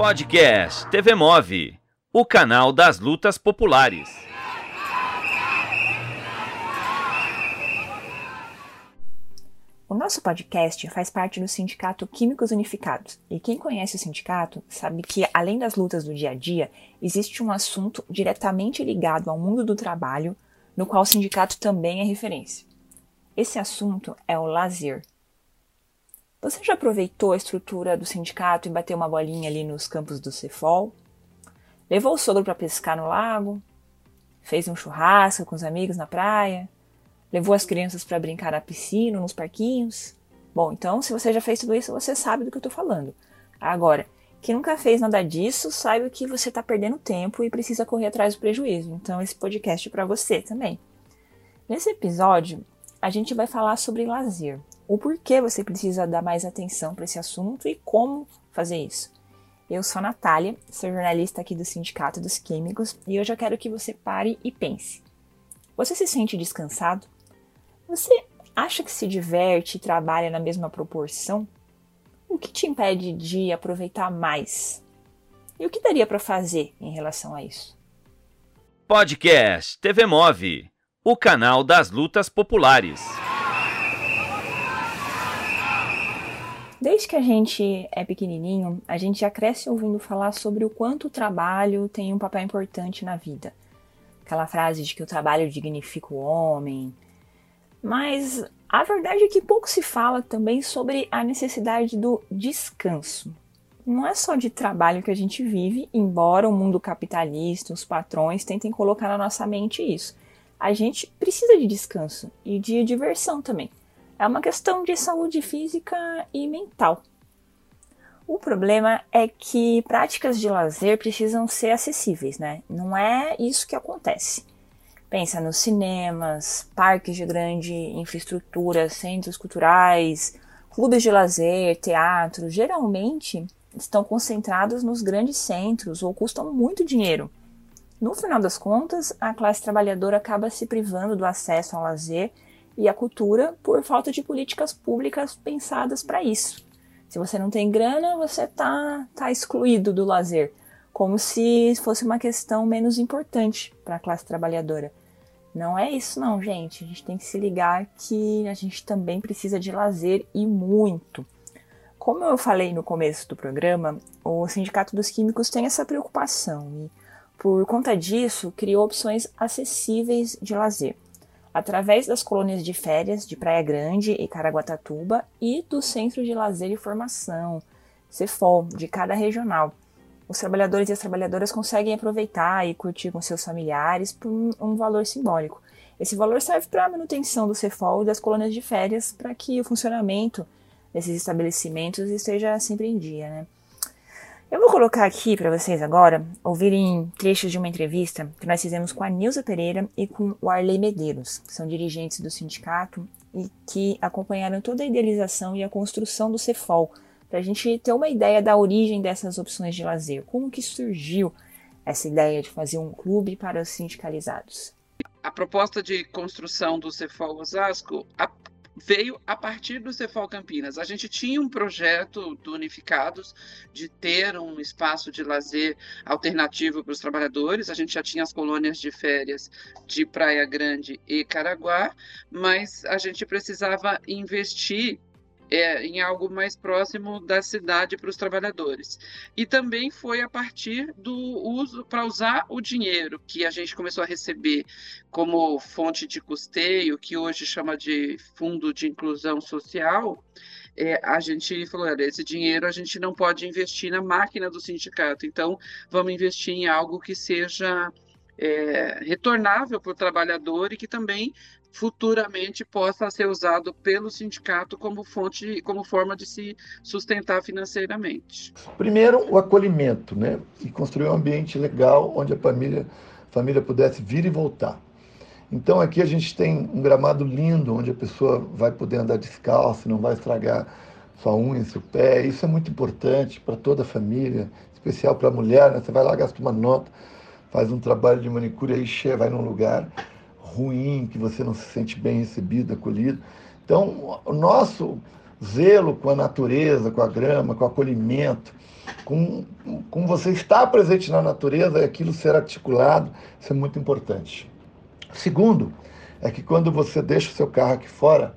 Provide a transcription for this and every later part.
Podcast TV Move, o canal das lutas populares. O nosso podcast faz parte do Sindicato Químicos Unificados. E quem conhece o sindicato sabe que, além das lutas do dia a dia, existe um assunto diretamente ligado ao mundo do trabalho, no qual o sindicato também é referência. Esse assunto é o lazer. Você já aproveitou a estrutura do sindicato e bateu uma bolinha ali nos campos do Cefol? Levou o sogro para pescar no lago? Fez um churrasco com os amigos na praia? Levou as crianças para brincar na piscina, nos parquinhos? Bom, então, se você já fez tudo isso, você sabe do que eu estou falando. Agora, quem nunca fez nada disso, saiba que você está perdendo tempo e precisa correr atrás do prejuízo. Então, esse podcast é para você também. Nesse episódio, a gente vai falar sobre lazer. O porquê você precisa dar mais atenção para esse assunto e como fazer isso. Eu sou a Natália, sou jornalista aqui do Sindicato dos Químicos e hoje eu quero que você pare e pense. Você se sente descansado? Você acha que se diverte e trabalha na mesma proporção? O que te impede de aproveitar mais? E o que daria para fazer em relação a isso? Podcast TV Move, o canal das lutas populares. Desde que a gente é pequenininho, a gente já cresce ouvindo falar sobre o quanto o trabalho tem um papel importante na vida. Aquela frase de que o trabalho dignifica o homem, mas a verdade é que pouco se fala também sobre a necessidade do descanso. Não é só de trabalho que a gente vive, embora o mundo capitalista, os patrões tentem colocar na nossa mente isso. A gente precisa de descanso e de diversão também. É uma questão de saúde física e mental. O problema é que práticas de lazer precisam ser acessíveis, né? Não é isso que acontece. Pensa nos cinemas, parques de grande infraestrutura, centros culturais, clubes de lazer, teatro, geralmente estão concentrados nos grandes centros ou custam muito dinheiro. No final das contas, a classe trabalhadora acaba se privando do acesso ao lazer e à cultura por falta de políticas públicas pensadas para isso. Se você não tem grana, você tá, tá excluído do lazer, como se fosse uma questão menos importante para a classe trabalhadora. Não é isso não, gente. A gente tem que se ligar que a gente também precisa de lazer e muito. Como eu falei no começo do programa, o Sindicato dos Químicos tem essa preocupação e, por conta disso, criou opções acessíveis de lazer, através das colônias de férias de Praia Grande e Caraguatatuba e do Centro de Lazer e Formação, CEFOL, de cada regional os trabalhadores e as trabalhadoras conseguem aproveitar e curtir com seus familiares por um, valor simbólico. Esse valor serve para a manutenção do CEFOL e das colônias de férias para que o funcionamento desses estabelecimentos esteja sempre em dia. Né? Eu vou colocar aqui para vocês agora ouvirem trechos de uma entrevista que nós fizemos com a Nilza Pereira e com o Arley Medeiros, que são dirigentes do sindicato e que acompanharam toda a idealização e a construção do CEFOL para a gente ter uma ideia da origem dessas opções de lazer. Como que surgiu essa ideia de fazer um clube para os sindicalizados? A proposta de construção do Cefol Osasco veio a partir do Cefol Campinas. A gente tinha um projeto do Unificados de ter um espaço de lazer alternativo para os trabalhadores. A gente já tinha as colônias de férias de Praia Grande e Caraguá, mas a gente precisava investir é, em algo mais próximo da cidade para os trabalhadores. E também foi a partir do uso, para usar o dinheiro que a gente começou a receber como fonte de custeio, que hoje chama de Fundo de Inclusão Social, é, a gente falou, olha, esse dinheiro a gente não pode investir na máquina do sindicato, então vamos investir em algo que seja é, retornável para o trabalhador e que também futuramente possa ser usado pelo sindicato como fonte, como forma de se sustentar financeiramente. Primeiro, o acolhimento, né? E construir um ambiente legal onde a família, família pudesse vir e voltar. Então aqui a gente tem um gramado lindo onde a pessoa vai poder andar descalço, não vai estragar sua unha, seu pé. Isso é muito importante para toda a família, especial para a mulher. Né? Você vai lá, gasta uma nota, faz um trabalho de manicure aí, vai num lugar ruim, que você não se sente bem recebido, acolhido. Então, o nosso zelo com a natureza, com a grama, com o acolhimento, com, com você estar presente na natureza e aquilo ser articulado, isso é muito importante. Segundo, é que quando você deixa o seu carro aqui fora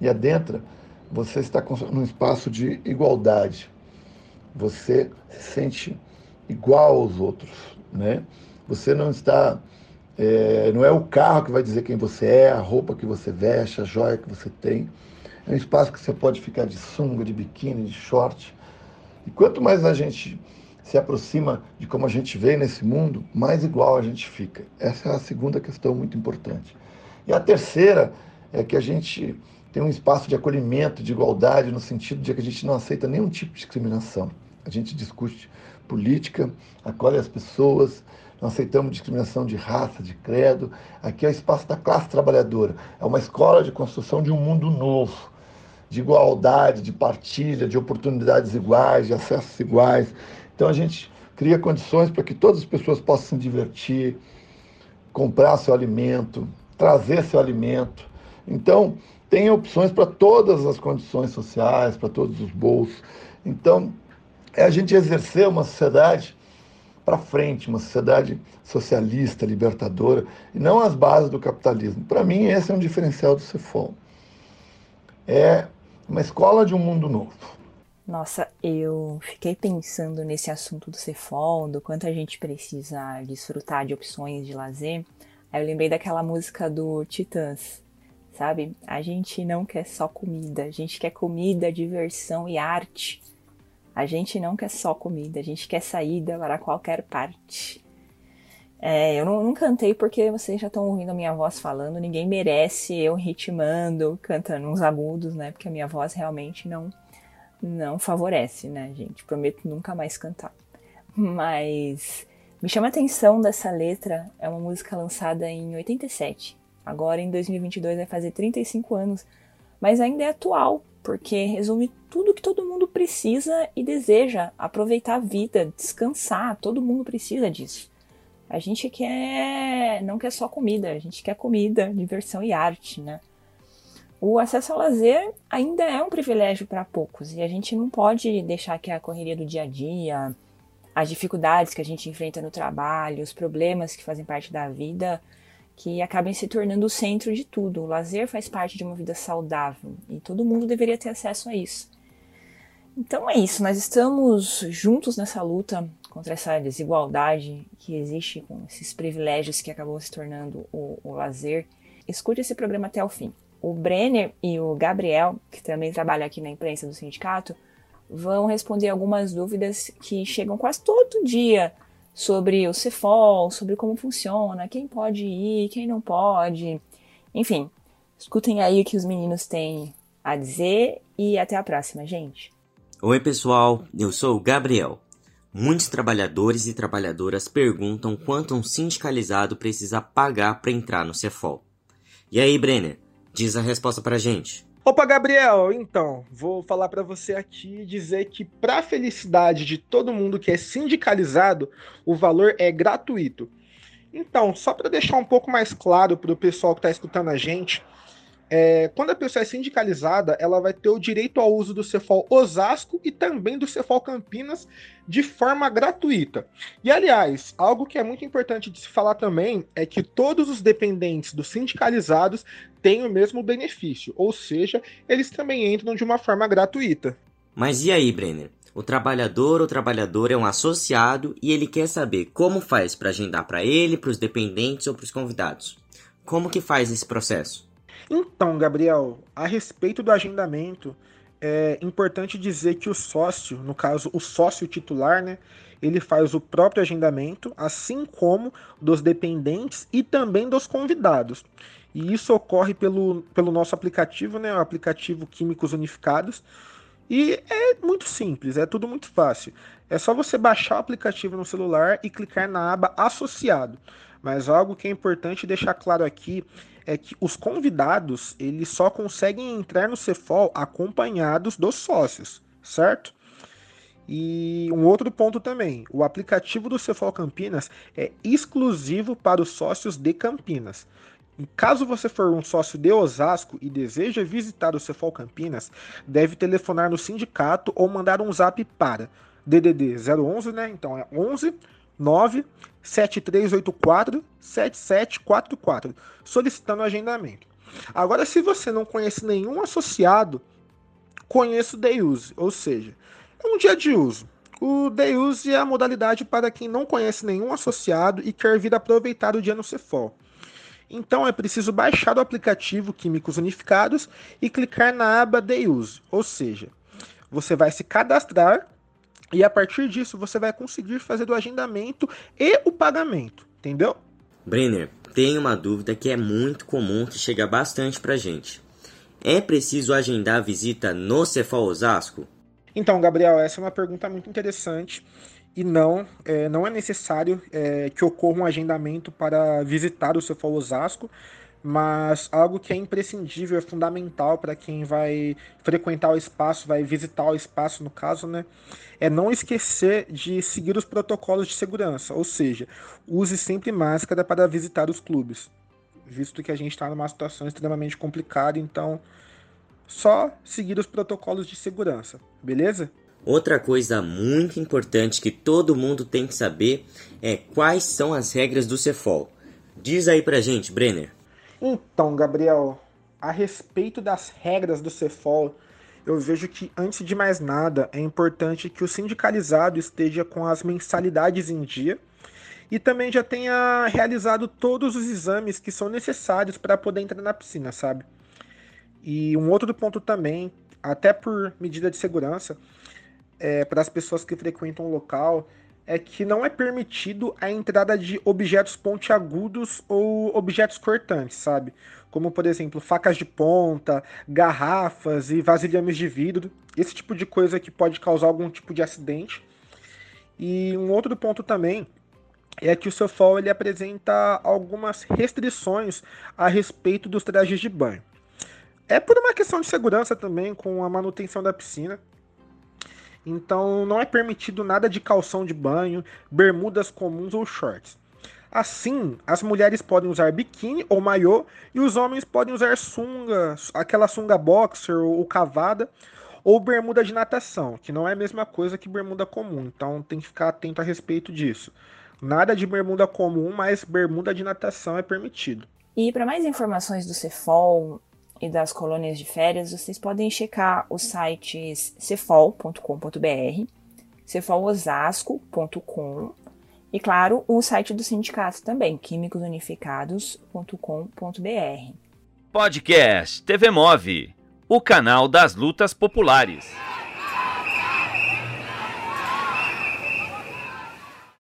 e adentra, você está num espaço de igualdade. Você se sente igual aos outros, né? Você não está é, não é o carro que vai dizer quem você é, a roupa que você veste, a joia que você tem. É um espaço que você pode ficar de sunga, de biquíni, de short. E quanto mais a gente se aproxima de como a gente vê nesse mundo, mais igual a gente fica. Essa é a segunda questão muito importante. E a terceira é que a gente tem um espaço de acolhimento, de igualdade, no sentido de que a gente não aceita nenhum tipo de discriminação. A gente discute política, acolhe as pessoas, não aceitamos discriminação de raça, de credo. Aqui é o espaço da classe trabalhadora. É uma escola de construção de um mundo novo, de igualdade, de partilha, de oportunidades iguais, de acessos iguais. Então a gente cria condições para que todas as pessoas possam se divertir, comprar seu alimento, trazer seu alimento. Então, tem opções para todas as condições sociais, para todos os bolsos. Então, é a gente exercer uma sociedade para frente, uma sociedade socialista, libertadora, e não as bases do capitalismo. Para mim, esse é um diferencial do Cefol. É uma escola de um mundo novo. Nossa, eu fiquei pensando nesse assunto do Cefol, do quanto a gente precisa desfrutar de opções de lazer. Aí eu lembrei daquela música do Titãs, sabe? A gente não quer só comida, a gente quer comida, diversão e arte. A gente não quer só comida, a gente quer saída para qualquer parte. É, eu não, não, cantei porque vocês já estão ouvindo a minha voz falando, ninguém merece eu ritmando, cantando uns agudos, né? Porque a minha voz realmente não não favorece, né, gente? Prometo nunca mais cantar. Mas me chama a atenção dessa letra, é uma música lançada em 87. Agora em 2022 vai fazer 35 anos, mas ainda é atual, porque resume tudo que todo mundo precisa e deseja: aproveitar a vida, descansar. Todo mundo precisa disso. A gente quer, não quer só comida, a gente quer comida, diversão e arte, né? O acesso ao lazer ainda é um privilégio para poucos e a gente não pode deixar que a correria do dia a dia, as dificuldades que a gente enfrenta no trabalho, os problemas que fazem parte da vida que acabem se tornando o centro de tudo. O lazer faz parte de uma vida saudável e todo mundo deveria ter acesso a isso. Então é isso, nós estamos juntos nessa luta contra essa desigualdade que existe com esses privilégios que acabou se tornando o, o lazer. Escute esse programa até o fim. O Brenner e o Gabriel, que também trabalham aqui na imprensa do sindicato, vão responder algumas dúvidas que chegam quase todo dia sobre o Cefol, sobre como funciona, quem pode ir, quem não pode. Enfim, escutem aí o que os meninos têm a dizer e até a próxima, gente. Oi, pessoal, eu sou o Gabriel. Muitos trabalhadores e trabalhadoras perguntam quanto um sindicalizado precisa pagar para entrar no Cefol. E aí, Brenner, diz a resposta pra gente. Opa, Gabriel, então, vou falar para você aqui dizer que para a felicidade de todo mundo que é sindicalizado, o valor é gratuito. Então, só para deixar um pouco mais claro para o pessoal que está escutando a gente, é, quando a pessoa é sindicalizada, ela vai ter o direito ao uso do Cefol Osasco e também do Cefol Campinas de forma gratuita. E, aliás, algo que é muito importante de se falar também é que todos os dependentes dos sindicalizados têm o mesmo benefício, ou seja, eles também entram de uma forma gratuita. Mas e aí, Brenner? O trabalhador ou trabalhadora é um associado e ele quer saber como faz para agendar para ele, para os dependentes ou para os convidados. Como que faz esse processo? Então, Gabriel, a respeito do agendamento, é importante dizer que o sócio, no caso o sócio titular, né, ele faz o próprio agendamento, assim como dos dependentes e também dos convidados. E isso ocorre pelo, pelo nosso aplicativo, né, o aplicativo Químicos Unificados. E é muito simples, é tudo muito fácil. É só você baixar o aplicativo no celular e clicar na aba Associado. Mas algo que é importante deixar claro aqui é que os convidados eles só conseguem entrar no Cefol acompanhados dos sócios, certo? E um outro ponto também, o aplicativo do Cefol Campinas é exclusivo para os sócios de Campinas. caso você for um sócio de Osasco e deseja visitar o Cefol Campinas, deve telefonar no sindicato ou mandar um zap para DDD 011, né? Então é 11 9 7384 7744, solicitando agendamento. Agora, se você não conhece nenhum associado, conheça o Day Use, ou seja, é um dia de uso. O Day Use é a modalidade para quem não conhece nenhum associado e quer vir aproveitar o dia no Cefol. Então é preciso baixar o aplicativo Químicos Unificados e clicar na aba Day Use, ou seja, você vai se cadastrar e a partir disso você vai conseguir fazer o agendamento e o pagamento, entendeu? Brenner, tem uma dúvida que é muito comum que chega bastante pra gente. É preciso agendar a visita no Cefal Osasco? Então, Gabriel, essa é uma pergunta muito interessante e não, é, não é necessário é, que ocorra um agendamento para visitar o Cefal Osasco, mas algo que é imprescindível, é fundamental para quem vai frequentar o espaço, vai visitar o espaço, no caso, né? É não esquecer de seguir os protocolos de segurança, ou seja, use sempre máscara para visitar os clubes, visto que a gente está numa situação extremamente complicada, então só seguir os protocolos de segurança, beleza? Outra coisa muito importante que todo mundo tem que saber é quais são as regras do Cefol. Diz aí pra gente, Brenner. Então, Gabriel, a respeito das regras do Cefol, eu vejo que, antes de mais nada, é importante que o sindicalizado esteja com as mensalidades em dia e também já tenha realizado todos os exames que são necessários para poder entrar na piscina, sabe? E um outro ponto também, até por medida de segurança, é, para as pessoas que frequentam o local, é que não é permitido a entrada de objetos pontiagudos ou objetos cortantes, sabe? Como, por exemplo, facas de ponta, garrafas e vasilhames de vidro. Esse tipo de coisa que pode causar algum tipo de acidente. E um outro ponto também é que o Sofol ele apresenta algumas restrições a respeito dos trajes de banho. É por uma questão de segurança também, com a manutenção da piscina. Então não é permitido nada de calção de banho, bermudas comuns ou shorts. Assim, as mulheres podem usar biquíni ou maiô e os homens podem usar sunga, aquela sunga boxer ou cavada, ou bermuda de natação, que não é a mesma coisa que bermuda comum, então tem que ficar atento a respeito disso. Nada de bermuda comum, mas bermuda de natação é permitido. E para mais informações do Cefol, e das colônias de férias, vocês podem checar os sites cefol.com.br, cefolosasco.com e, claro, o site do sindicato também, químicosunificados.com.br. Podcast TV Move, o canal das lutas populares.